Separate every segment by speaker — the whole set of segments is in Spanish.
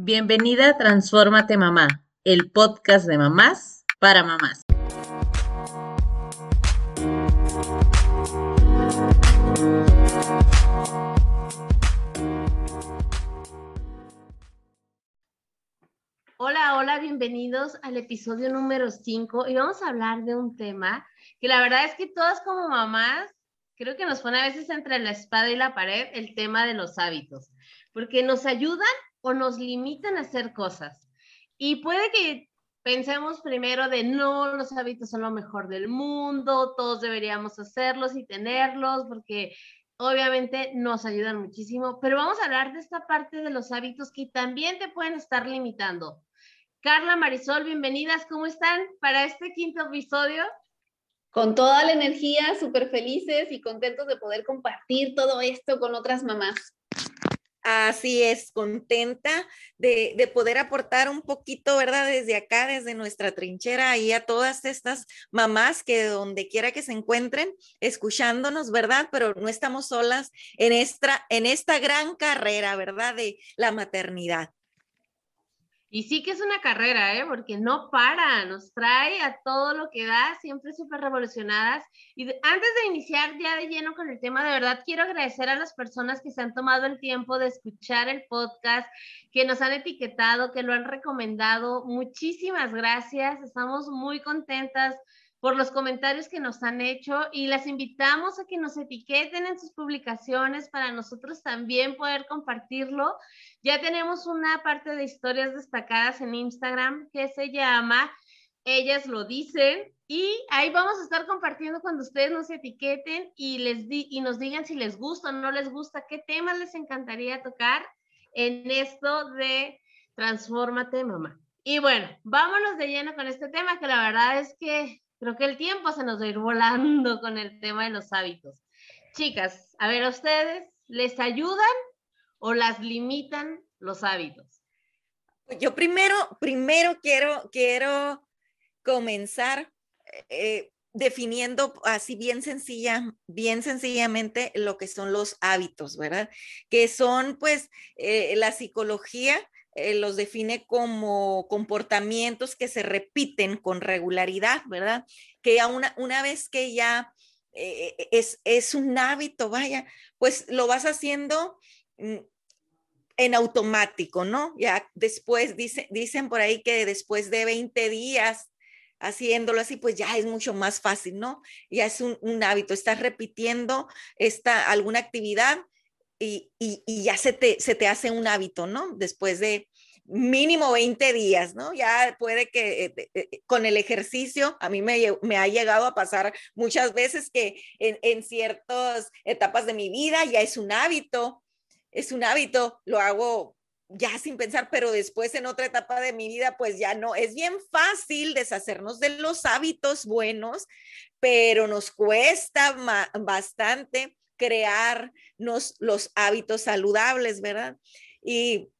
Speaker 1: Bienvenida a Transfórmate Mamá, el podcast de mamás para mamás.
Speaker 2: Hola, hola, bienvenidos al episodio número 5 y vamos a hablar de un tema que la verdad es que todas como mamás creo que nos pone a veces entre la espada y la pared el tema de los hábitos, porque nos ayudan o nos limitan a hacer cosas. Y puede que pensemos primero de no, los hábitos son lo mejor del mundo, todos deberíamos hacerlos y tenerlos porque obviamente nos ayudan muchísimo, pero vamos a hablar de esta parte de los hábitos que también te pueden estar limitando. Carla, Marisol, bienvenidas, ¿cómo están para este quinto episodio?
Speaker 3: Con toda la energía, súper felices y contentos de poder compartir todo esto con otras mamás.
Speaker 4: Así es, contenta de, poder aportar un poquito, ¿verdad? Desde acá, desde nuestra trinchera, ahí a todas estas mamás que donde quiera que se encuentren, escuchándonos, ¿verdad? Pero no estamos solas en esta, en esta gran carrera, ¿verdad? De la maternidad.
Speaker 2: Y sí que es una carrera, ¿eh? porque no para, nos trae a todo lo que da, siempre súper revolucionadas. Y antes de iniciar ya de lleno con el tema, de verdad quiero agradecer a las personas que se han tomado el tiempo de escuchar el podcast, que nos han etiquetado, que lo han recomendado. Muchísimas gracias, estamos muy contentas por los comentarios que nos han hecho y las invitamos a que nos etiqueten en sus publicaciones para nosotros también poder compartirlo. Ya tenemos una parte de historias destacadas en Instagram que se llama Ellas lo dicen y ahí vamos a estar compartiendo cuando ustedes nos etiqueten y, les y nos digan si les gusta o no les gusta, qué temas les encantaría tocar en esto de Transfórmate Mamá. Y bueno, vámonos de lleno con este tema que la verdad es que Creo que el tiempo se nos va a ir volando con el tema de los hábitos. Chicas, a ver, ¿a ustedes les ayudan o las limitan los hábitos?
Speaker 4: Yo primero, primero quiero, quiero comenzar eh, definiendo así bien sencilla, bien sencillamente lo que son los hábitos, ¿verdad? Que son pues eh, la psicología eh, los define como comportamientos que se repiten con regularidad, ¿verdad? Que una, una vez que ya eh, eh, es, es un hábito, vaya, pues lo vas haciendo mm, en automático, ¿no? Ya después dice, dicen por ahí que después de 20 días haciéndolo así, pues ya es mucho más fácil, ¿no? Ya es un, un hábito, estás repitiendo esta, alguna actividad y, ya se te, se te hace un hábito, ¿no? Después de mínimo 20 días, ¿no? Ya puede que eh, eh, con el ejercicio, a mí me, me, ha llegado a pasar muchas veces que en, en ciertas etapas de mi vida ya es un hábito, es un hábito, lo hago ya sin pensar, pero después en otra etapa de mi vida, pues ya no. Es bien fácil deshacernos de los hábitos buenos, pero nos cuesta bastante crearnos los hábitos saludables, ¿verdad? Y,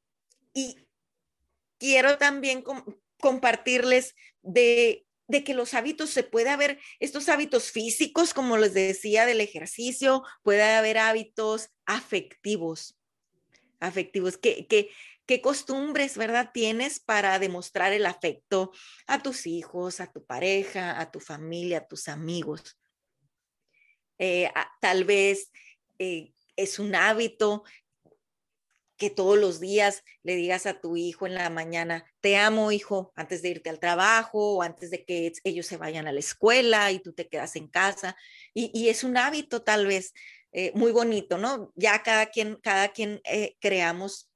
Speaker 4: quiero también compartirles de, de que los hábitos se puede haber, estos hábitos físicos, como les decía, del ejercicio, puede haber hábitos afectivos, afectivos, que, que, qué costumbres, ¿verdad? Tienes para demostrar el afecto a tus hijos, a tu pareja, a tu familia, a tus amigos. Eh, tal vez eh, es un hábito que todos los días le digas a tu hijo en la mañana, te amo hijo, antes de irte al trabajo o antes de que ellos se vayan a la escuela y tú te quedas en casa. Y, es un hábito tal vez eh, muy bonito, ¿no? Ya cada quien, cada quien creamos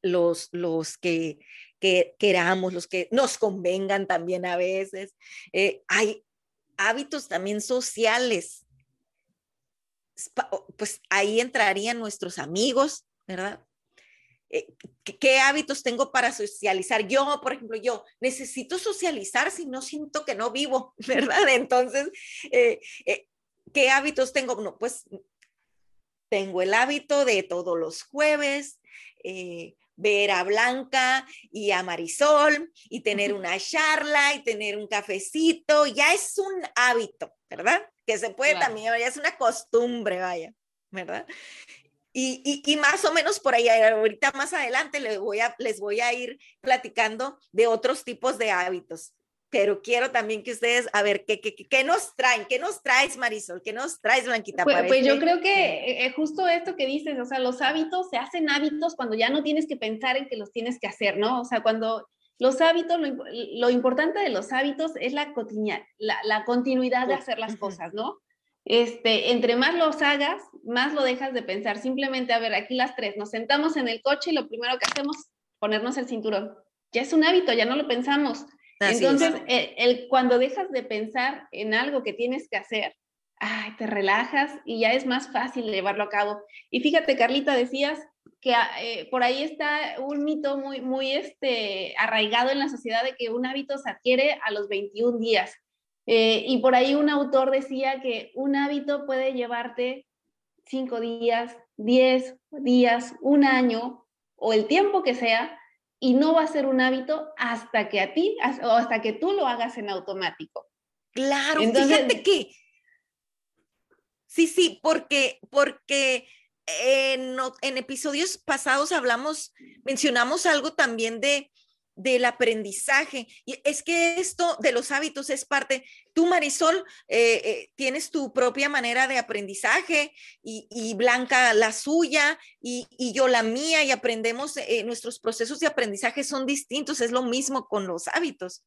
Speaker 4: los, los que, que, queramos, los que nos convengan también a veces. hay hábitos también sociales pues ahí entrarían nuestros amigos, ¿verdad? Eh, ¿Qué, hábitos tengo para socializar? Yo, por ejemplo, yo necesito socializar si no siento que no vivo, ¿verdad? Entonces, eh, eh, ¿qué hábitos tengo? No, pues tengo el hábito de todos los jueves ver a Blanca y a Marisol y tener una charla y tener un cafecito, ya es un hábito, ¿verdad? Que se puede también, ya es una costumbre, vaya, ¿verdad? Y, y, más o menos por ahí, ahorita más adelante les voy, a, les voy a ir platicando de otros tipos de hábitos. Pero quiero también que ustedes, a ver, ¿qué, qué, qué nos traen? ¿Qué nos traes, Marisol? ¿Qué nos traes, Blanquita?
Speaker 3: Pues, pues yo
Speaker 4: este
Speaker 3: creo que eh, eh, justo esto que dices, o sea, los hábitos se hacen hábitos cuando ya no tienes que pensar en que los tienes que hacer, ¿no? O sea, cuando los hábitos, lo, importante de los hábitos es la, la, la continuidad de hacer las cosas, ¿no? este, entre más los hagas, más lo dejas de pensar. Simplemente, a ver, aquí las tres, nos sentamos en el coche y lo primero que hacemos, ponernos el cinturón. Ya es un hábito, ya no lo pensamos. Entonces, eh, cuando dejas de pensar en algo que tienes que hacer, ay, te relajas y ya es más fácil llevarlo a cabo. Y fíjate, Carlita, decías que ah, eh, por ahí está un mito muy, muy este, arraigado en la sociedad de que un hábito se adquiere a los 21 días. Eh, y por ahí un autor decía que un hábito puede llevarte cinco días, diez días, un año o el tiempo que sea y no va a ser un hábito hasta que a ti o hasta que tú lo hagas en automático.
Speaker 4: Claro, fíjate que sí, sí, porque porque en, en episodios pasados hablamos, mencionamos algo también de del aprendizaje. Y es que esto de los hábitos es parte. Tú, Marisol, eh, eh, tienes tu propia manera de aprendizaje y, Blanca la suya y, yo la mía y aprendemos, eh, nuestros procesos de aprendizaje son distintos, es lo mismo con los hábitos.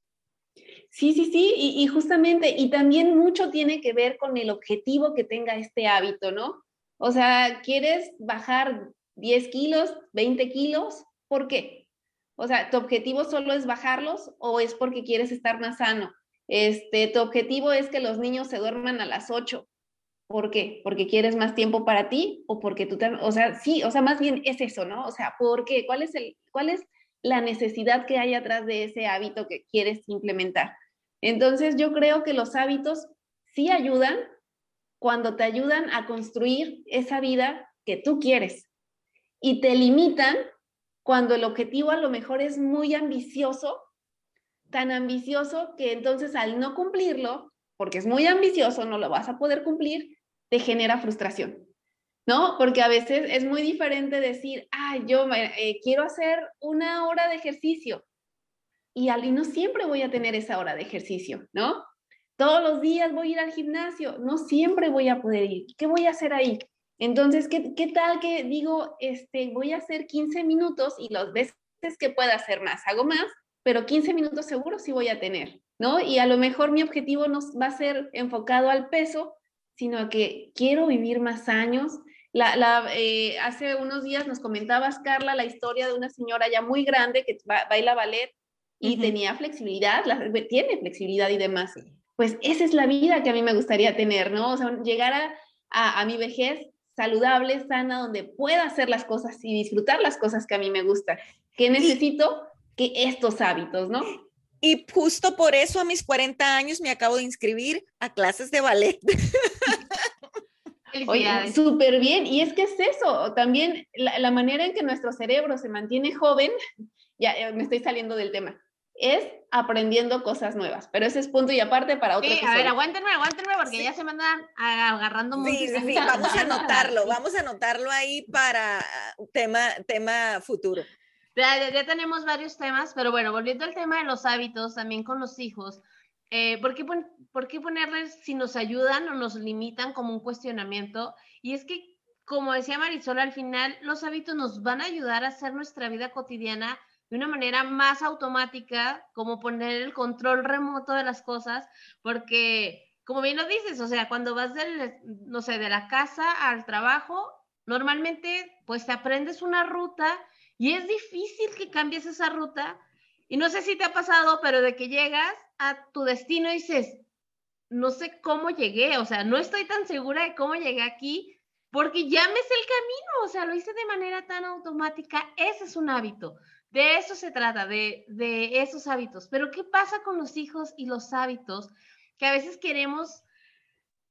Speaker 3: Sí, sí, sí, y, y justamente, y también mucho tiene que ver con el objetivo que tenga este hábito, ¿no? O sea, ¿quieres bajar 10 kilos, 20 kilos? ¿Por qué? O sea, ¿tu objetivo solo es bajarlos o es porque quieres estar más sano? Este, tu objetivo es que los niños se duerman a las 8. ¿Por qué? ¿Porque quieres más tiempo para ti o porque tú te, o sea, sí, o sea, más bien es eso, ¿no? O sea, ¿por qué? ¿Cuál es el cuál es la necesidad que hay atrás de ese hábito que quieres implementar? Entonces, yo creo que los hábitos sí ayudan cuando te ayudan a construir esa vida que tú quieres y te limitan cuando el objetivo a lo mejor es muy ambicioso, tan ambicioso que entonces al no cumplirlo, porque es muy ambicioso, no lo vas a poder cumplir, te genera frustración, ¿no? Porque a veces es muy diferente decir, ah, yo eh, quiero hacer una hora de ejercicio y, al, no siempre voy a tener esa hora de ejercicio, ¿no? Todos los días voy a ir al gimnasio, no siempre voy a poder ir. ¿Qué voy a hacer ahí? Entonces, ¿qué, ¿qué, tal que digo, este, voy a hacer 15 minutos y las veces que pueda hacer más, hago más, pero 15 minutos seguro sí voy a tener, ¿no? Y a lo mejor mi objetivo no va a ser enfocado al peso, sino a que quiero vivir más años. La, la, eh, hace unos días nos comentabas, Carla, la historia de una señora ya muy grande que baila ballet y tenía flexibilidad, tiene flexibilidad y demás. Pues esa es la vida que a mí me gustaría tener, ¿no? O sea, llegar a, a, a mi vejez saludable, sana, donde pueda hacer las cosas y disfrutar las cosas que a mí me gustan. Que necesito que estos hábitos, ¿no?
Speaker 4: Y justo por eso a mis 40 años me acabo de inscribir a clases de ballet.
Speaker 3: Oye, súper bien. Y es que es eso, también la, la, manera en que nuestro cerebro se mantiene joven, ya me estoy saliendo del tema, es aprendiendo cosas nuevas, pero ese es punto y aparte para otro.
Speaker 2: Sí, a ver, aguántenme, aguántenme porque ya se me andan agarrando mucho.
Speaker 4: Sí, sí, vamos a anotarlo, vamos a anotarlo ahí para tema, tema futuro.
Speaker 2: Ya, ya, tenemos varios temas, pero bueno, volviendo al tema de los hábitos, también con los hijos, eh, ¿por, qué ¿por qué ponerles si nos ayudan o nos limitan como un cuestionamiento? Y es que, como decía Marisol, al final los hábitos nos van a ayudar a hacer nuestra vida cotidiana de una manera más automática, como poner el control remoto de las cosas, porque, como bien lo dices, o sea, cuando vas del, no sé, de la casa al trabajo, normalmente pues te aprendes una ruta y es difícil que cambies esa ruta. Y no sé si te ha pasado, pero de que llegas a tu destino y dices, no sé cómo llegué, o sea, no estoy tan segura de cómo llegué aquí, porque ya me sé el camino, o sea, lo hice de manera tan automática, ese es un hábito. De eso se trata, de, esos hábitos. Pero ¿qué pasa con los hijos y los hábitos? Que a veces queremos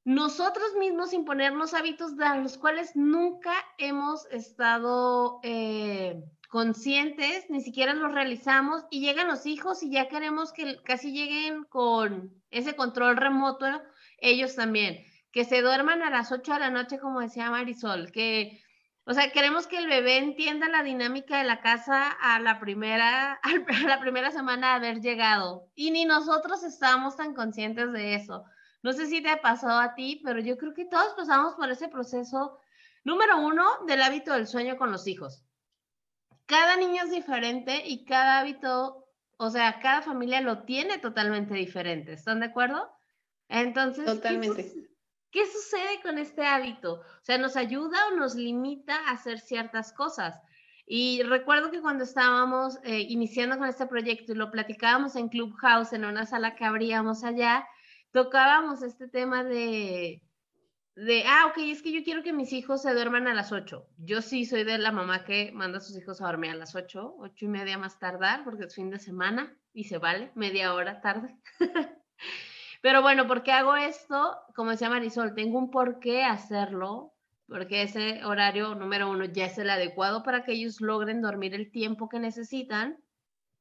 Speaker 2: nosotros mismos imponernos hábitos de los cuales nunca hemos estado eh, conscientes, ni siquiera los realizamos y llegan los hijos y ya queremos que casi lleguen con ese control remoto, ellos también, que se duerman a las 8 de la noche, como decía Marisol, que O sea, queremos que el bebé entienda la dinámica de la casa a la primera, a la primera semana de haber llegado. Y ni nosotros estábamos tan conscientes de eso. No sé si te ha pasado a ti, pero yo creo que todos pasamos por ese proceso, número uno, del hábito del sueño con los hijos. Cada niño es diferente y cada hábito, o sea, cada familia lo tiene totalmente diferente. ¿Están de acuerdo? Entonces,
Speaker 3: totalmente.
Speaker 2: ¿Qué sucede con este hábito? O sea, ¿nos ayuda o nos limita a hacer ciertas cosas? Y recuerdo que cuando estábamos eh, iniciando con este proyecto y lo platicábamos en Clubhouse, en una sala que abríamos allá, tocábamos este tema de, de, ah, ok, es que yo quiero que mis hijos se duerman a las 8. Yo sí soy de la mamá que manda a sus hijos a dormir a las 8, 8 y media más tardar, porque es fin de semana y se vale, media hora tarde. Pero bueno, ¿por qué hago esto? Como decía Marisol, tengo un por qué hacerlo, porque ese horario número uno ya es el adecuado para que ellos logren dormir el tiempo que necesitan.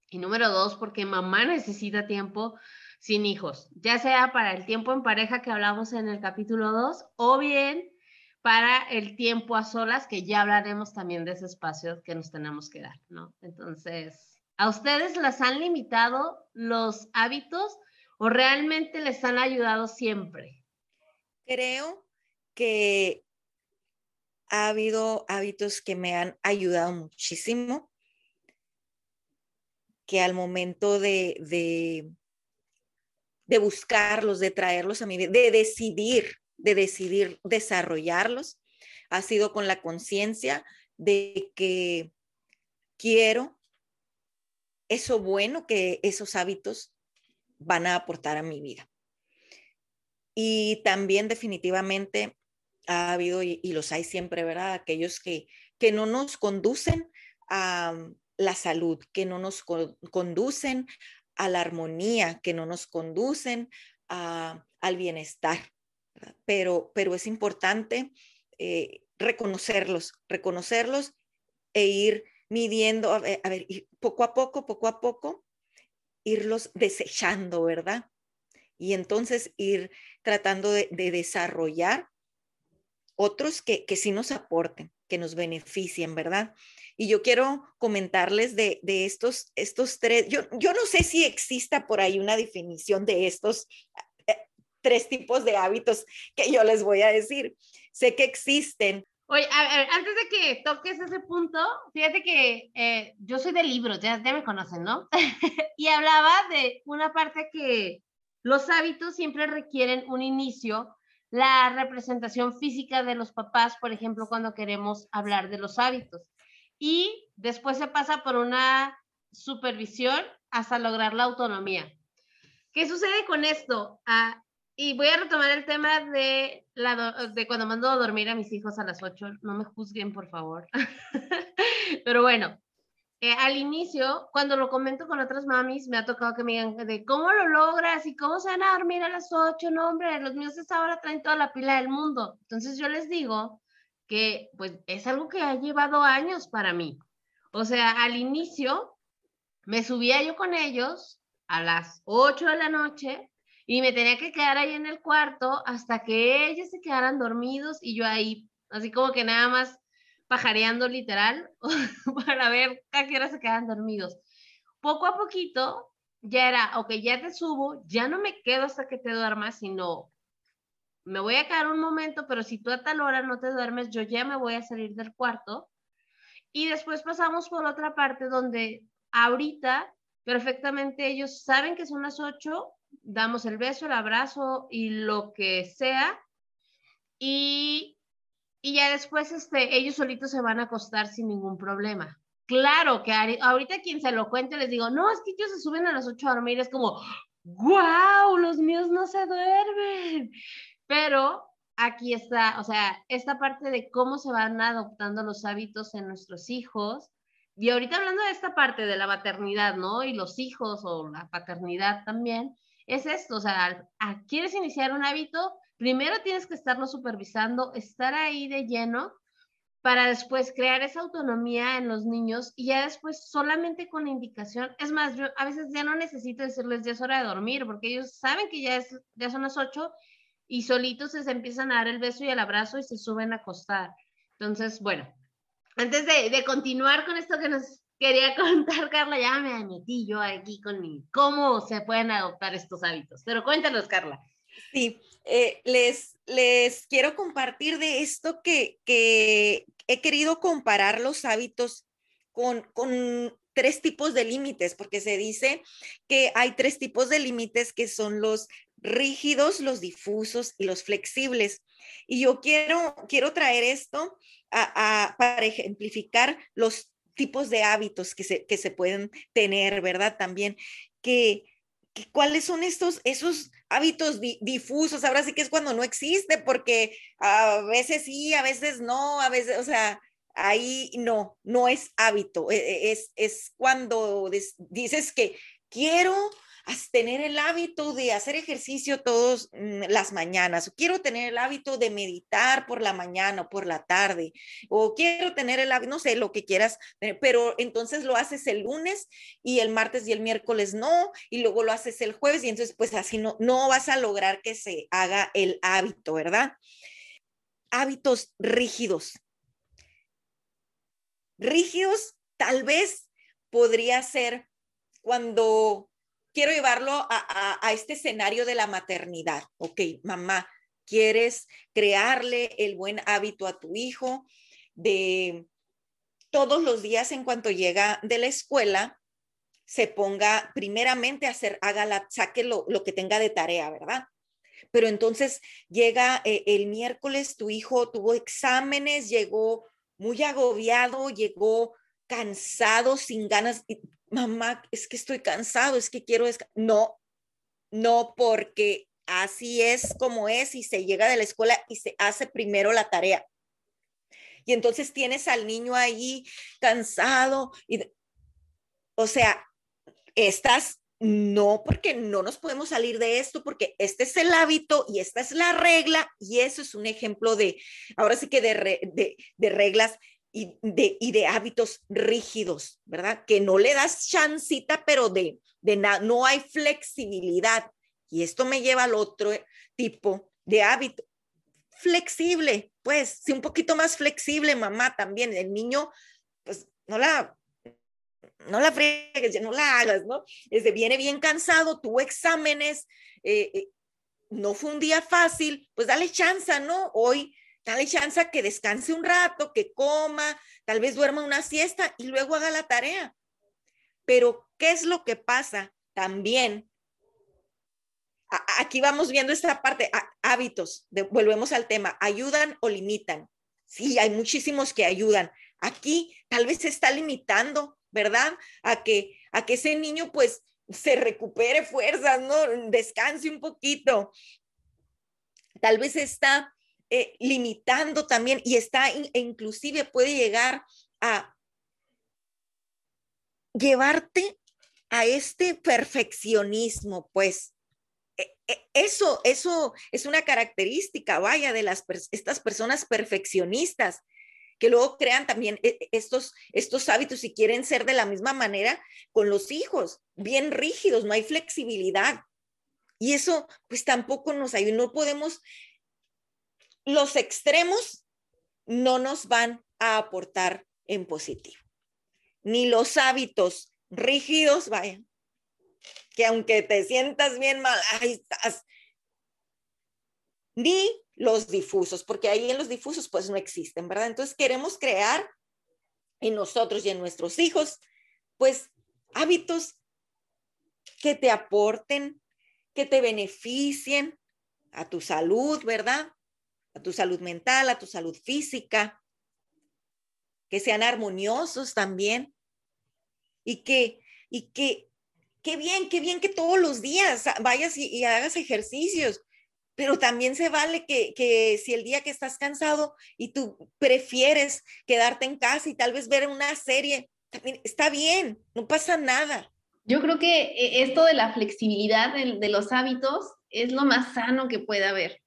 Speaker 2: Y número dos, porque mamá necesita tiempo sin hijos, ya sea para el tiempo en pareja que hablamos en el capítulo 2 o bien para el tiempo a solas, que ya hablaremos también de ese espacio que nos tenemos que dar, ¿no? Entonces, ¿a ustedes las han limitado los hábitos o realmente les han ayudado siempre?
Speaker 4: Creo que ha habido hábitos que me han ayudado muchísimo, que al momento de, de, de buscarlos, de traerlos a mi vida, de decidir, de decidir desarrollarlos, ha sido con la conciencia de que quiero eso bueno que esos hábitos van a aportar a mi vida. Y también definitivamente ha habido, y, los hay siempre, ¿verdad? Aquellos que, que no nos conducen a la salud, que no nos conducen a la armonía, que no nos conducen al bienestar. Pero, pero es importante eh, reconocerlos, reconocerlos e ir midiendo, a ver, a ver, poco a poco, poco a poco, irlos desechando, ¿verdad? Y entonces ir tratando de, desarrollar otros que, que sí nos aporten, que nos beneficien, ¿verdad? Y yo quiero comentarles de, de estos, estos tres, yo, yo, no sé si exista por ahí una definición de estos eh, tres tipos de hábitos que yo les voy a decir. Sé que existen
Speaker 2: Oye, a ver, antes de que toques ese punto, fíjate que eh, yo soy de libros, ya, ya me conocen, ¿no? y hablaba de una parte que los hábitos siempre requieren un inicio, la representación física de los papás, por ejemplo, cuando queremos hablar de los hábitos. Y después se pasa por una supervisión hasta lograr la autonomía. ¿Qué sucede con esto? Ah, y voy a retomar el tema de, la, de cuando mando a dormir a mis hijos a las 8. No me juzguen, por favor. Pero bueno, eh, al inicio, cuando lo comento con otras mamis, me ha tocado que me digan de cómo lo logras y cómo se van a dormir a las 8. No, hombre, los míos esta hora traen toda la pila del mundo. Entonces yo les digo que pues es algo que ha llevado años para mí. O sea, al inicio me subía yo con ellos a las 8 de la noche y me tenía que quedar ahí en el cuarto hasta que ellos se quedaran dormidos y yo ahí, así como que nada más pajareando literal para ver a qué hora se quedan dormidos. Poco a poquito ya era, ok, ya te subo, ya no me quedo hasta que te duermas, sino me voy a quedar un momento, pero si tú a tal hora no te duermes, yo ya me voy a salir del cuarto. Y después pasamos por otra parte donde ahorita perfectamente ellos saben que son las 8 damos el beso, el abrazo y lo que sea. Y, y ya después este, ellos solitos se van a acostar sin ningún problema. Claro que ahorita quien se lo cuente les digo, no, es que ellos se suben a las 8 a dormir, es como, wow, los míos no se duermen. Pero aquí está, o sea, esta parte de cómo se van adoptando los hábitos en nuestros hijos. Y ahorita hablando de esta parte de la maternidad, ¿no? Y los hijos o la paternidad también, es esto, o sea, quieres iniciar un hábito, primero tienes que estarlo supervisando, estar ahí de lleno para después crear esa autonomía en los niños y ya después solamente con indicación. Es más, yo a veces ya no necesito decirles ya es hora de dormir porque ellos saben que ya, es, ya son las 8 y solitos se empiezan a dar el beso y el abrazo y se suben a acostar. Entonces, bueno, antes de, continuar con esto que nos quería contar, Carla, ya me metí yo aquí con mi, cómo se pueden adoptar estos hábitos. Pero cuéntanos, Carla.
Speaker 4: Sí, eh, les, les quiero compartir de esto que, que he querido comparar los hábitos con, con tres tipos de límites, porque se dice que hay tres tipos de límites que son los rígidos, los difusos y los flexibles. Y yo quiero, quiero traer esto para ejemplificar los tipos de hábitos que se, que se pueden tener, ¿verdad? También que, cuáles son estos, esos hábitos difusos. Ahora sí que es cuando no existe, porque a veces sí, a veces no, a veces, o sea, ahí no, no es hábito, e, e, es, es cuando dices que quiero tener el hábito de hacer ejercicio todas mm, las mañanas, quiero tener el hábito de meditar por la mañana o por la tarde, o quiero tener el hábito, no sé, lo que quieras, pero entonces lo haces el lunes y el martes y el miércoles no, y luego lo haces el jueves y entonces pues así no, no vas a lograr que se haga el hábito, ¿verdad? Hábitos rígidos. Rígidos tal vez podría ser cuando quiero llevarlo a, este escenario de la maternidad. Ok, mamá, quieres crearle el buen hábito a tu hijo de todos los días en cuanto llega de la escuela, se ponga primeramente a hacer, haga la, saque lo, que tenga de tarea, ¿verdad? Pero entonces llega eh, el miércoles, tu hijo tuvo exámenes, llegó muy agobiado, llegó cansado, sin ganas, mamá, es que estoy cansado, es que quiero, no, no, porque así es como es y se llega de la escuela y se hace primero la tarea. Y entonces tienes al niño ahí cansado y, o sea, estás, no, porque no nos podemos salir de esto, porque este es el hábito y esta es la regla y eso es un ejemplo de, ahora sí que de, de, de reglas y de, y de hábitos rígidos, ¿verdad? Que no le das chancita, pero de, de no hay flexibilidad. Y esto me lleva al otro tipo de hábito. Flexible, pues, sí, un poquito más flexible, mamá, también. El niño, pues, no la, no la fregues, no la hagas, ¿no? Desde viene bien cansado, tuvo exámenes, eh, eh, no fue un día fácil, pues dale chance, ¿no? Hoy dale chance que descanse un rato, que coma, tal vez duerma una siesta y luego haga la tarea. Pero, ¿qué es lo que pasa también? Aquí vamos viendo esta parte, hábitos, volvemos al tema, ¿ayudan o limitan? Sí, hay muchísimos que ayudan. Aquí tal vez se está limitando, ¿verdad? A que, a que ese niño pues se recupere fuerzas, ¿no? Descanse un poquito. Tal vez está eh, limitando también y está e inclusive puede llegar a llevarte a este perfeccionismo, pues e, e, eso, eso es una característica, vaya, de las estas personas perfeccionistas que luego crean también estos, estos hábitos y quieren ser de la misma manera con los hijos, bien rígidos, no hay flexibilidad. Y eso pues tampoco nos ayuda, no podemos los extremos no nos van a aportar en positivo. Ni los hábitos rígidos, vaya, que aunque te sientas bien mal, ahí estás. Ni los difusos, porque ahí en los difusos pues no existen, ¿verdad? Entonces queremos crear en nosotros y en nuestros hijos, pues hábitos que te aporten, que te beneficien a tu salud, ¿verdad? A tu salud mental, a tu salud física, que sean armoniosos también. Y que, y que, qué bien, qué bien que todos los días vayas y, hagas ejercicios, pero también se vale que, que, si el día que estás cansado y tú prefieres quedarte en casa y tal vez ver una serie, también está bien, no pasa nada.
Speaker 3: Yo creo que eh, esto de la flexibilidad de los hábitos es lo más sano que puede haber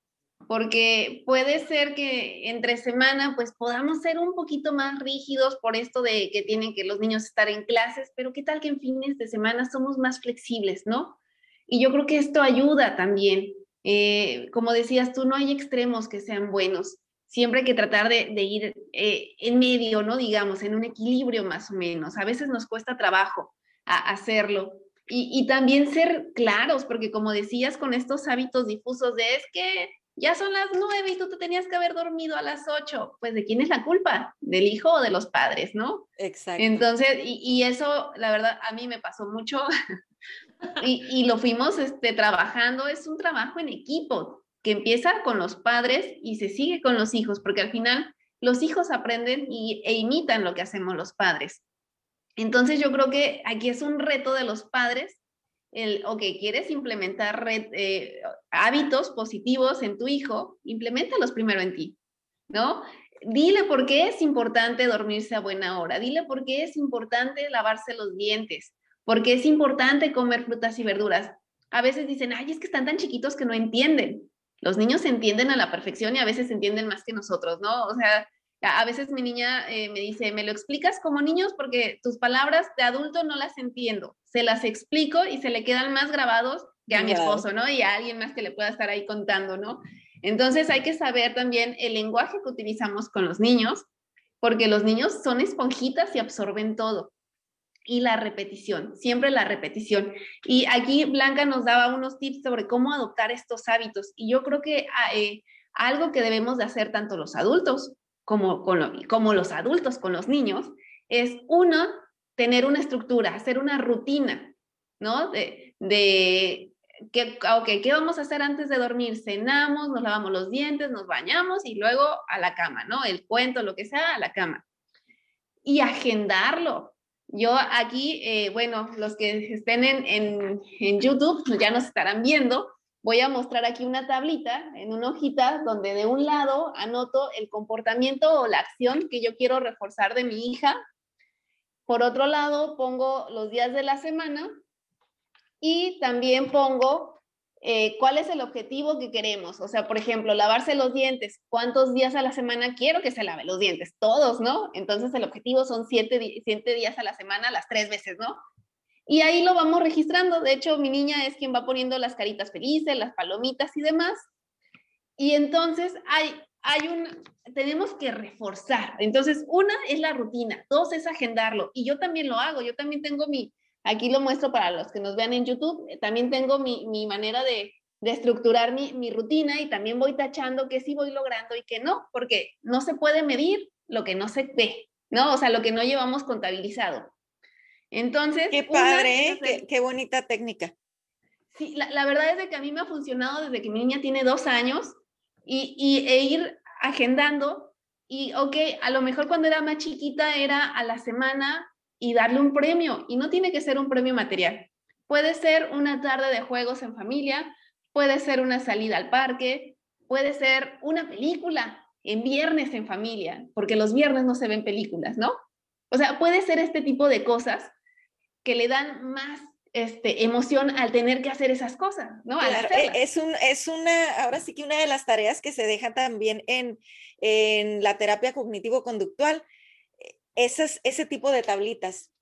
Speaker 3: porque puede ser que entre semana pues podamos ser un poquito más rígidos por esto de que tienen que los niños estar en clases, pero qué tal que en fines de semana somos más flexibles, ¿no? Y yo creo que esto ayuda también. Eh, como decías tú, no hay extremos que sean buenos. siempre hay que tratar de, ir eh, en medio, ¿no? Digamos, en un equilibrio más o menos. A veces nos cuesta trabajo hacerlo. Y, y, también ser claros, porque como decías, con estos hábitos difusos de es que ya son las nueve y tú te tenías que haber dormido a las ocho. Pues de quién es la culpa, del hijo o de los padres, ¿no?
Speaker 4: Exacto.
Speaker 3: Entonces, y, eso, la verdad, a mí me pasó mucho y, y, lo fuimos este, trabajando. Es un trabajo en equipo que empieza con los padres y se sigue con los hijos, porque al final los hijos aprenden y, e imitan lo que hacemos los padres. Entonces yo creo que aquí es un reto de los padres el, ok, quieres implementar eh, hábitos positivos en tu hijo, implementalos primero en ti, ¿no? Dile por qué es importante dormirse a buena hora, dile por qué es importante lavarse los dientes, por qué es importante comer frutas y verduras. A veces dicen, ay, es que están tan chiquitos que no entienden. Los niños entienden a la perfección y a veces entienden más que nosotros, ¿no? O sea, a veces mi niña eh, me dice, ¿me lo explicas como niños? Porque tus palabras de adulto no las entiendo. Se las explico y se le quedan más grabados que a mi esposo, ¿no? Y a alguien más que le pueda estar ahí contando, ¿no? Entonces hay que saber también el lenguaje que utilizamos con los niños, porque los niños son esponjitas y absorben todo. Y la repetición, siempre la repetición. Y aquí Blanca nos daba unos tips sobre cómo adoptar estos hábitos. Y yo creo que ah, eh, algo que debemos de hacer tanto los adultos como, como los adultos con los niños, es uno, tener una estructura, hacer una rutina, ¿no? De, de ¿qué, okay, ¿qué vamos a hacer antes de dormir? Cenamos, nos lavamos los dientes, nos bañamos y luego a la cama, ¿no? El cuento, lo que sea, a la cama. Y agendarlo. Yo aquí, eh, bueno, los que estén en, en, en YouTube ya nos estarán viendo, voy a mostrar aquí una tablita en una hojita donde de un lado anoto el comportamiento o la acción que yo quiero reforzar de mi hija. Por otro lado, pongo los días de la semana y también pongo eh, cuál es el objetivo que queremos. O sea, por ejemplo, lavarse los dientes. ¿Cuántos días a la semana quiero que se lave los dientes? Todos, ¿no? Entonces el objetivo son siete, siete días a la semana, las tres veces, ¿no? Y ahí lo vamos registrando. De hecho, mi niña es quien va poniendo las caritas felices, las palomitas y demás. Y entonces hay, hay un, tenemos que reforzar. Entonces, una es la rutina, dos es agendarlo. Y yo también lo hago. Yo también tengo mi, aquí lo muestro para los que nos vean en YouTube, eh, también tengo mi, mi manera de, de estructurar mi, mi, rutina y también voy tachando que sí voy logrando y que no, porque no se puede medir lo que no se ve, ¿no? O sea, lo que no llevamos contabilizado. Entonces.
Speaker 4: Qué padre, ¿eh? qué, bonita técnica.
Speaker 3: Sí, la, verdad es de que a mí me ha funcionado desde que mi niña tiene dos años y, y, e ir agendando. Y, ok, a lo mejor cuando era más chiquita era a la semana y darle un premio. Y no tiene que ser un premio material. Puede ser una tarde de juegos en familia, puede ser una salida al parque, puede ser una película en viernes en familia, porque los viernes no se ven películas, ¿no? O sea, puede ser este tipo de cosas que le dan más este, emoción al tener que hacer esas cosas, ¿no?
Speaker 4: E, es, un, es una, ahora sí que una de las tareas que se dejan también en, en la terapia cognitivo-conductual, e, esas, ese tipo de tablitas.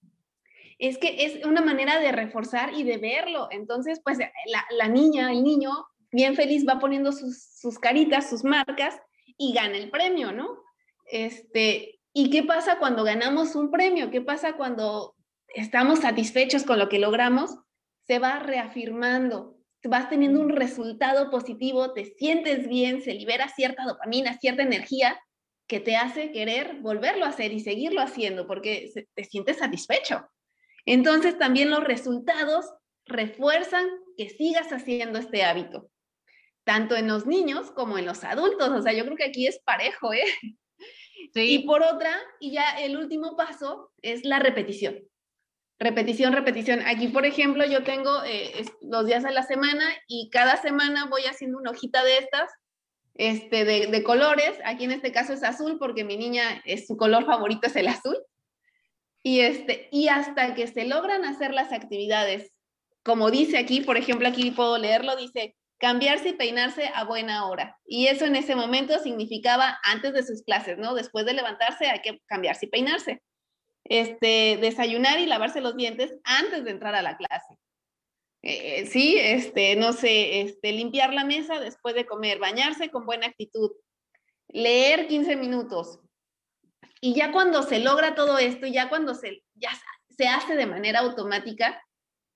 Speaker 3: Es que es una manera de reforzar y de verlo. Entonces, pues la, la niña, el niño, bien feliz va poniendo sus, sus, caritas, sus marcas y gana el premio, ¿no? Este, ¿Y qué pasa cuando ganamos un premio? ¿Qué pasa cuando estamos satisfechos con lo que logramos, se va reafirmando, vas teniendo un resultado positivo, te sientes bien, se libera cierta dopamina, cierta energía que te hace querer volverlo a hacer y seguirlo haciendo porque te sientes satisfecho. Entonces también los resultados refuerzan que sigas haciendo este hábito, tanto en los niños como en los adultos. O sea, yo creo que aquí es parejo, ¿eh? Y por otra, y ya el último paso es la repetición repetición, repetición. Aquí, por ejemplo, yo tengo eh, los días de la semana y cada semana voy haciendo una hojita de estas, este, de, colores. Aquí en este caso es azul porque mi niña, es, su color favorito es el azul. Y, este, y hasta que se logran hacer las actividades, como dice aquí, por ejemplo, aquí puedo leerlo, dice cambiarse y peinarse a buena hora. Y eso en ese momento significaba antes de sus clases, ¿no? Después de levantarse hay que cambiarse y peinarse este, desayunar y lavarse los dientes antes de entrar a la clase. Eh, sí, este, no sé, este, limpiar la mesa después de comer, bañarse con buena actitud, leer 15 minutos. Y ya cuando se logra todo esto, ya cuando se, ya se hace de manera automática,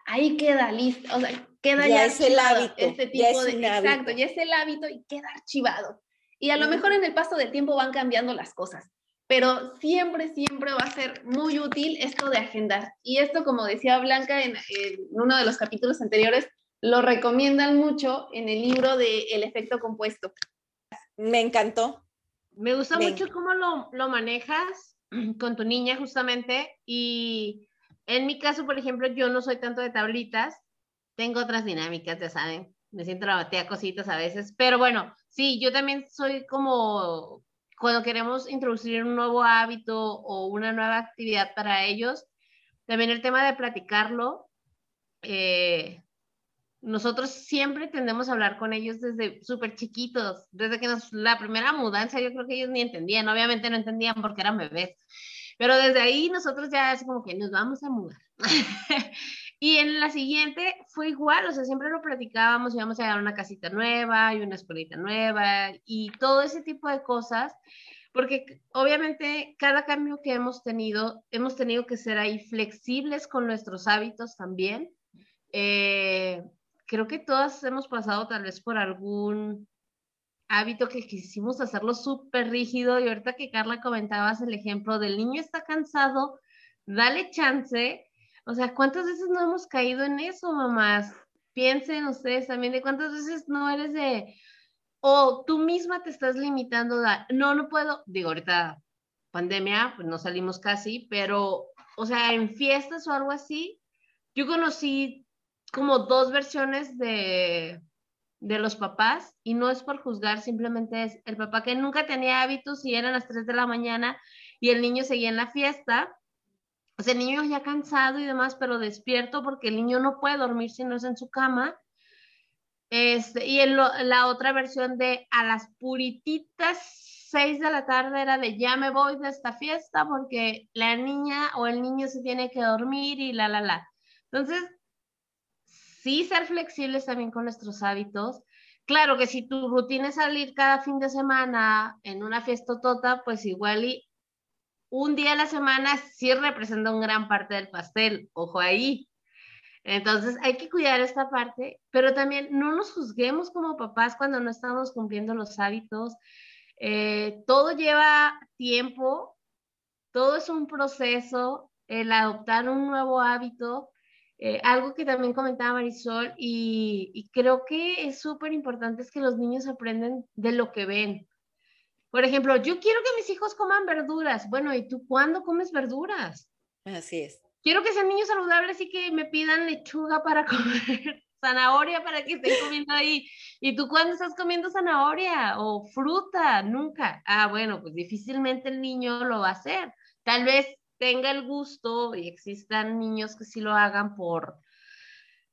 Speaker 3: ahí queda listo, o sea, queda ya,
Speaker 4: es el hábito,
Speaker 3: este tipo de, exacto, ya es el hábito y queda archivado. Y a lo mejor en el paso del tiempo van cambiando las cosas, pero siempre, siempre va a ser muy útil esto de agendar. Y esto, como decía Blanca en, uno de los capítulos anteriores, lo recomiendan mucho en el libro de El efecto compuesto.
Speaker 4: Me encantó.
Speaker 2: Me gusta mucho cómo lo, lo manejas con tu niña justamente y en mi caso, por ejemplo, yo no soy tanto de tablitas, tengo otras dinámicas, ya saben, me siento la batea cositas a veces, pero bueno, sí, yo también soy como cuando queremos introducir un nuevo hábito o una nueva actividad para ellos, también el tema de platicarlo. Eh, nosotros siempre tendemos a hablar con ellos desde súper chiquitos, desde que nos, la primera mudanza, yo creo que ellos ni entendían, obviamente no entendían porque eran bebés, pero desde ahí nosotros ya es como que nos vamos a mudar. y en la siguiente fue igual, o sea, siempre lo platicábamos, íbamos a a una casita nueva y una escuelita nueva y todo ese tipo de cosas, porque obviamente cada cambio que hemos tenido, hemos tenido que ser ahí flexibles con nuestros hábitos también. Eh, creo que todas hemos pasado tal vez por algún hábito que quisimos hacerlo súper rígido y ahorita que Carla comentabas el ejemplo del niño está cansado, dale chance. O sea, ¿cuántas veces no hemos caído en eso, mamás? Piensen ustedes también de cuántas veces no eres de, o tú misma te estás limitando, no, no puedo, digo, ahorita pandemia, pues no salimos casi, pero, o sea, en fiestas o algo así, yo conocí como dos versiones de, de los papás y no es por juzgar, simplemente es el papá que nunca tenía hábitos y eran las 3 de la mañana y el niño seguía en la fiesta. O sea, el niño ya cansado y demás, pero despierto porque el niño no puede dormir si no es en su cama. Este, y en la otra versión de a las purititas 6 de la tarde era de ya me voy de esta fiesta porque la niña o el niño se tiene que dormir y la, la, la. Entonces, sí ser flexibles también con nuestros hábitos. Claro que si tu rutina es salir cada fin de semana en una fiesta tota, pues igual y un día a la semana sí representa un gran parte del pastel, ojo ahí. Entonces hay que cuidar esta parte, pero también no nos juzguemos como papás cuando no estamos cumpliendo los hábitos. Eh, todo lleva tiempo, todo es un proceso, el adoptar un nuevo hábito eh, algo que también comentaba Marisol y, creo que es súper importante es que los niños aprenden de lo que ven. Por ejemplo, yo quiero que mis hijos coman verduras. Bueno, ¿y tú cuándo comes verduras?
Speaker 4: Así es.
Speaker 2: Quiero que sean niños saludables y que me pidan lechuga para comer, zanahoria para que estén comiendo ahí. ¿Y tú cuándo estás comiendo zanahoria o fruta? Nunca. Ah, bueno, pues difícilmente el niño lo va a hacer. Tal vez tenga el gusto y existan niños que sí lo hagan por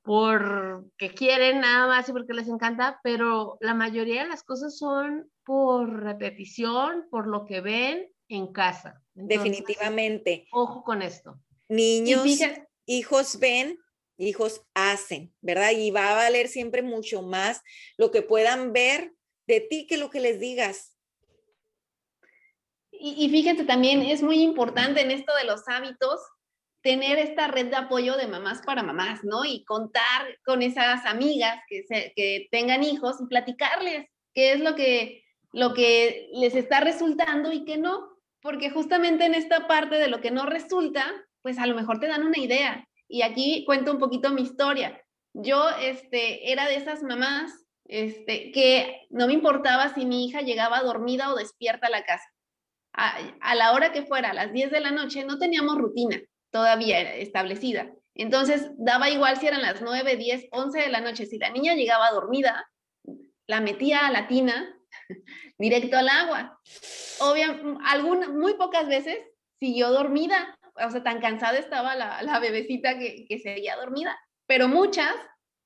Speaker 2: porque quieren nada más y porque les encanta, pero la mayoría de las cosas son por repetición, por lo que ven en casa.
Speaker 4: Definitivamente.
Speaker 2: Ojo con esto.
Speaker 4: Niños, hijos ven, hijos hacen, ¿verdad? Y va a valer siempre mucho más lo que puedan ver de ti que lo que les digas.
Speaker 3: Y, fíjense también, es muy importante en esto de los hábitos tener esta red de apoyo de mamás para mamás, ¿no? Y contar con esas amigas que, que tengan hijos y platicarles qué es lo que, les está resultando y qué no, porque justamente en esta parte de lo que no resulta, pues a lo mejor te dan una idea. Y aquí cuento un poquito mi historia. Yo este, era de esas mamás este, que no me importaba si mi hija llegaba dormida o despierta a la casa a, la hora que fuera, a las 10 de la noche, no teníamos rutina todavía establecida. Entonces, daba igual si eran las 9, 10, 11 de la noche. Si la niña llegaba dormida, la metía a la tina directo al agua. Obviamente, muy pocas veces siguió dormida. O sea, tan cansada estaba la, la bebecita que, que seguía dormida. Pero muchas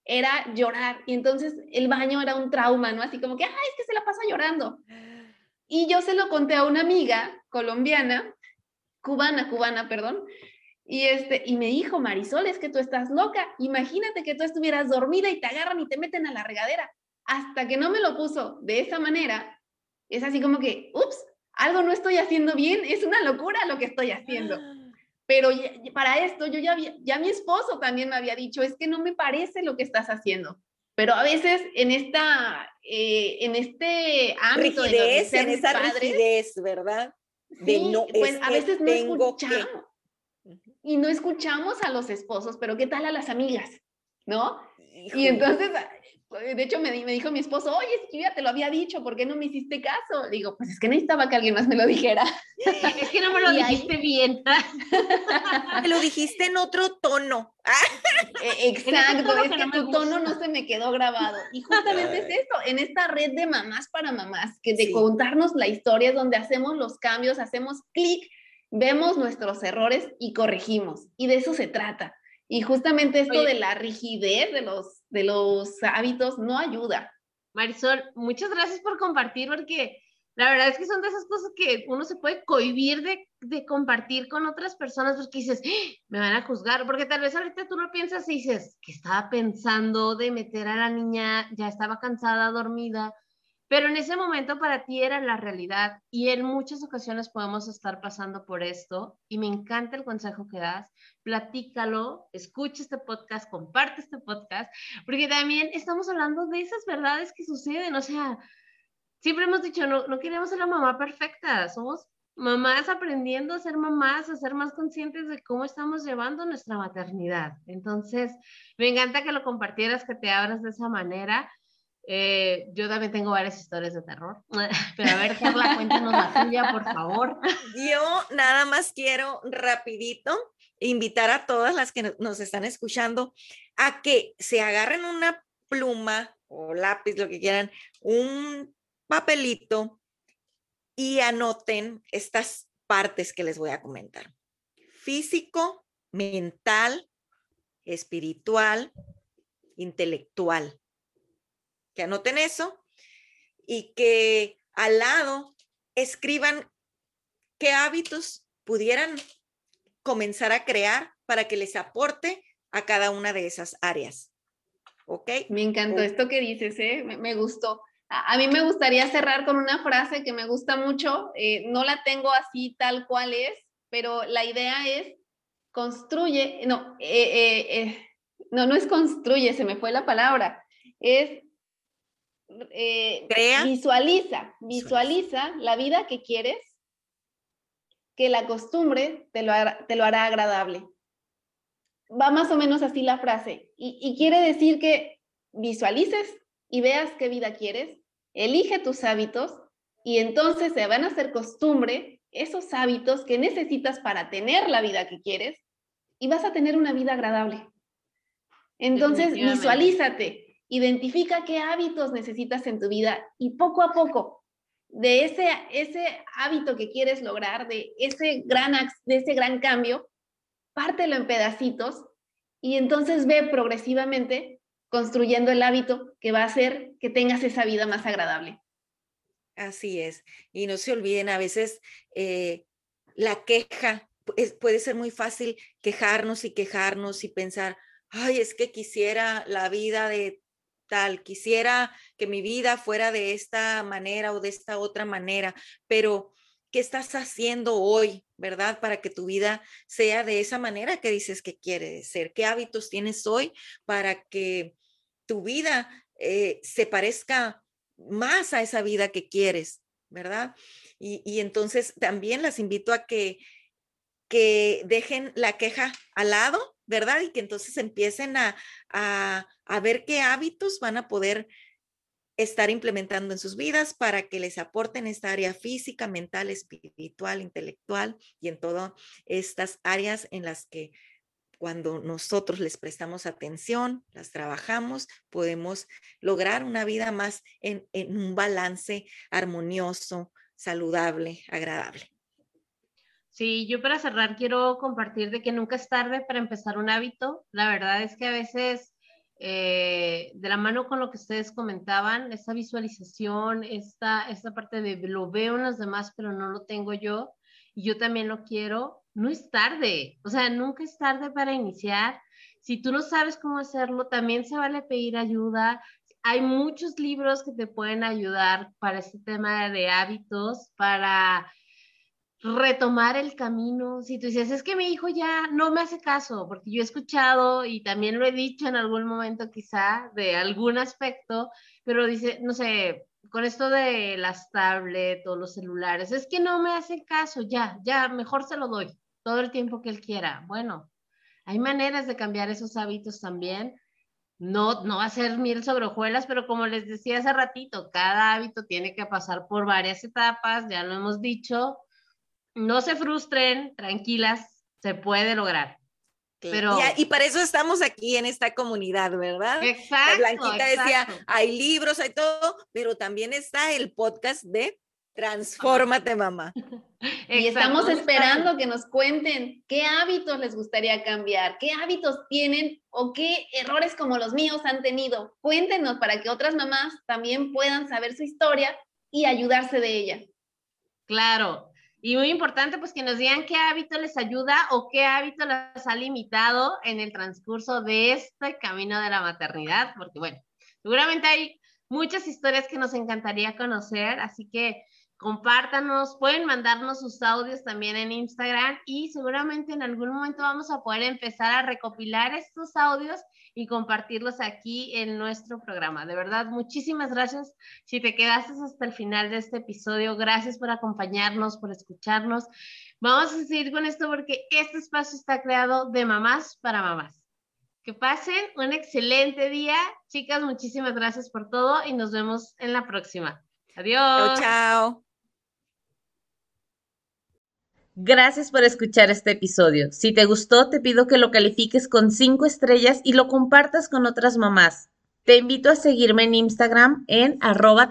Speaker 3: era llorar. Y entonces el baño era un trauma, ¿no? Así como que, ay, es que se la pasa llorando. Y yo se lo conté a una amiga colombiana, cubana, cubana, perdón, y, este, y me dijo, Marisol, es que tú estás loca. Imagínate que tú estuvieras dormida y te agarran y te meten a la regadera. Hasta que no me lo puso de esa manera, es así como que, ups, algo no estoy haciendo bien, es una locura lo que estoy haciendo.
Speaker 4: Ah.
Speaker 3: Pero para esto yo ya, ya mi esposo también me había dicho, es que no me parece lo que estás haciendo. Pero a veces en esta, eh, en este ámbito
Speaker 4: rigidez, de en esa rigidez, ¿verdad?
Speaker 3: De no, pues a veces no escuchamos. Y no escuchamos a los esposos, pero ¿qué tal a las amigas? ¿No? Y entonces eh, de hecho, me, me, dijo mi esposo, oye, es que ya te lo había dicho, ¿por qué no me hiciste caso? digo, pues es que necesitaba que alguien más me lo dijera.
Speaker 2: Es que no me lo dijiste bien.
Speaker 4: Me lo dijiste en otro tono.
Speaker 3: E, exacto, es que, tu tono no se me quedó grabado. Y justamente es esto, en esta red de mamás para mamás, que de contarnos la historia es donde hacemos los cambios, hacemos clic, vemos nuestros errores y corregimos. Y de eso se trata. Y justamente esto de la rigidez de los, de los hábitos no ayuda.
Speaker 2: Marisol, muchas gracias por compartir porque la verdad es que son de esas cosas que uno se puede cohibir de, de compartir con otras personas porque dices, ¡Ah! me van a juzgar, porque tal vez ahorita tú lo piensas y dices, que estaba pensando de meter a la niña, ya estaba cansada, dormida, pero en ese momento para ti era la realidad y en muchas ocasiones podemos estar pasando por esto y me encanta el consejo que das. Platícalo, escucha este podcast, comparte este podcast, porque también estamos hablando de esas verdades que suceden. O sea, siempre hemos dicho, no, no queremos ser la mamá perfecta, somos mamás aprendiendo a ser mamás, a ser más conscientes de cómo estamos llevando nuestra maternidad. Entonces, me encanta que lo compartieras, que te abras de esa manera. Eh, yo también tengo varias historias de terror, pero a ver, Carla, cuéntanos la tuya, por favor.
Speaker 4: Yo nada más quiero rapidito invitar a todas las que nos están escuchando a que se agarren una pluma o lápiz, lo que quieran, un papelito y anoten estas partes que les voy a comentar. Físico, mental, espiritual, intelectual que anoten eso y que al lado escriban qué hábitos pudieran comenzar a crear para que les aporte a cada una de esas áreas. ¿Ok?
Speaker 3: Me encantó esto que dices, ¿eh? me, gustó. A, mí me gustaría cerrar con una frase que me gusta mucho, eh, no la tengo así tal cual es, pero la idea es construye, no, eh, eh, no, no es construye, se me fue la palabra, es eh, visualiza, visualiza la vida que quieres, que la costumbre te lo, hará, te lo hará agradable. Va más o menos así la frase. Y, y quiere decir que visualices y veas qué vida quieres, elige tus hábitos y entonces se van a hacer costumbre esos hábitos que necesitas para tener la vida que quieres y vas a tener una vida agradable. Entonces, visualízate, Identifica qué hábitos necesitas en tu vida y poco a poco, de ese, ese hábito que quieres lograr, de ese, gran, de ese gran cambio, pártelo en pedacitos y entonces ve progresivamente construyendo el hábito que va a hacer que tengas esa vida más agradable.
Speaker 4: Así es. Y no se olviden, a veces eh, la queja, puede ser muy fácil quejarnos y quejarnos y pensar, ay, es que quisiera la vida de tal, quisiera que mi vida fuera de esta manera o de esta otra manera, pero ¿qué estás haciendo hoy, verdad? Para que tu vida sea de esa manera que dices que quiere ser. ¿Qué hábitos tienes hoy para que tu vida eh, se parezca más a esa vida que quieres, verdad? Y, y entonces también las invito a que, que dejen la queja al lado ¿verdad? Y que entonces empiecen a, a, ver qué hábitos van a poder estar implementando en sus vidas para que les aporten esta área física, mental, espiritual, intelectual y en todas estas áreas en las que cuando nosotros les prestamos atención, las trabajamos, podemos lograr una vida más en, en un balance armonioso, saludable, agradable.
Speaker 2: Sí, yo para cerrar quiero compartir de que nunca es tarde para empezar un hábito. La verdad es que a veces, eh, de la mano con lo que ustedes comentaban, esa visualización, esta, esta parte de lo veo en los demás, pero no lo tengo yo, y yo también lo quiero, no es tarde. O sea, nunca es tarde para iniciar. Si tú no sabes cómo hacerlo, también se vale pedir ayuda. hay muchos libros que te pueden ayudar para este tema de hábitos, para retomar el camino. Si tú dices, es que mi hijo ya no me hace caso, porque yo he escuchado y también lo he dicho en algún momento quizá de algún aspecto, pero dice, no sé, con esto de las tablets o los celulares, es que no me hace caso, ya, ya, mejor se lo doy todo el tiempo que él quiera. Bueno, hay maneras de cambiar esos hábitos también no, no va a ser mil sobre hojuelas, pero como les decía hace ratito, cada hábito tiene que pasar por varias etapas, ya lo hemos dicho. No se frustren, tranquilas, se puede lograr. Pero...
Speaker 4: y para eso estamos aquí en esta comunidad, ¿verdad?
Speaker 2: Exacto.
Speaker 4: Blanquita decía, hay libros, hay todo, pero también está el podcast de Transfórmate, mamá.
Speaker 3: Y estamos esperando que nos cuenten qué hábitos les gustaría cambiar, qué hábitos tienen o qué errores como los míos han tenido. Cuéntenos para que otras mamás también puedan saber su historia y ayudarse de ella.
Speaker 2: Claro. Y muy importante, pues que nos digan qué hábito les ayuda o qué hábito les ha limitado en el transcurso de este camino de la maternidad, porque bueno, seguramente hay muchas historias que nos encantaría conocer, así que compártanos, pueden mandarnos sus audios también en Instagram y seguramente en algún momento vamos a poder empezar a recopilar estos audios y compartirlos aquí en nuestro programa. De verdad, muchísimas gracias. Si te quedaste hasta el final de este episodio, gracias por acompañarnos, por escucharnos. Vamos a seguir con esto porque este espacio está creado de mamás para mamás. Que pasen un excelente día. Chicas, muchísimas gracias por todo y nos vemos en la próxima. Adiós.
Speaker 4: Chao, chao.
Speaker 1: Gracias por escuchar este episodio. Si te gustó, te pido que lo califiques con cinco estrellas y lo compartas con otras mamás. Te invito a seguirme en Instagram en arroba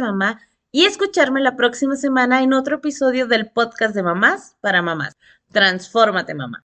Speaker 1: mamá y escucharme la próxima semana en otro episodio del podcast de mamás para mamás. Transfórmate mamá.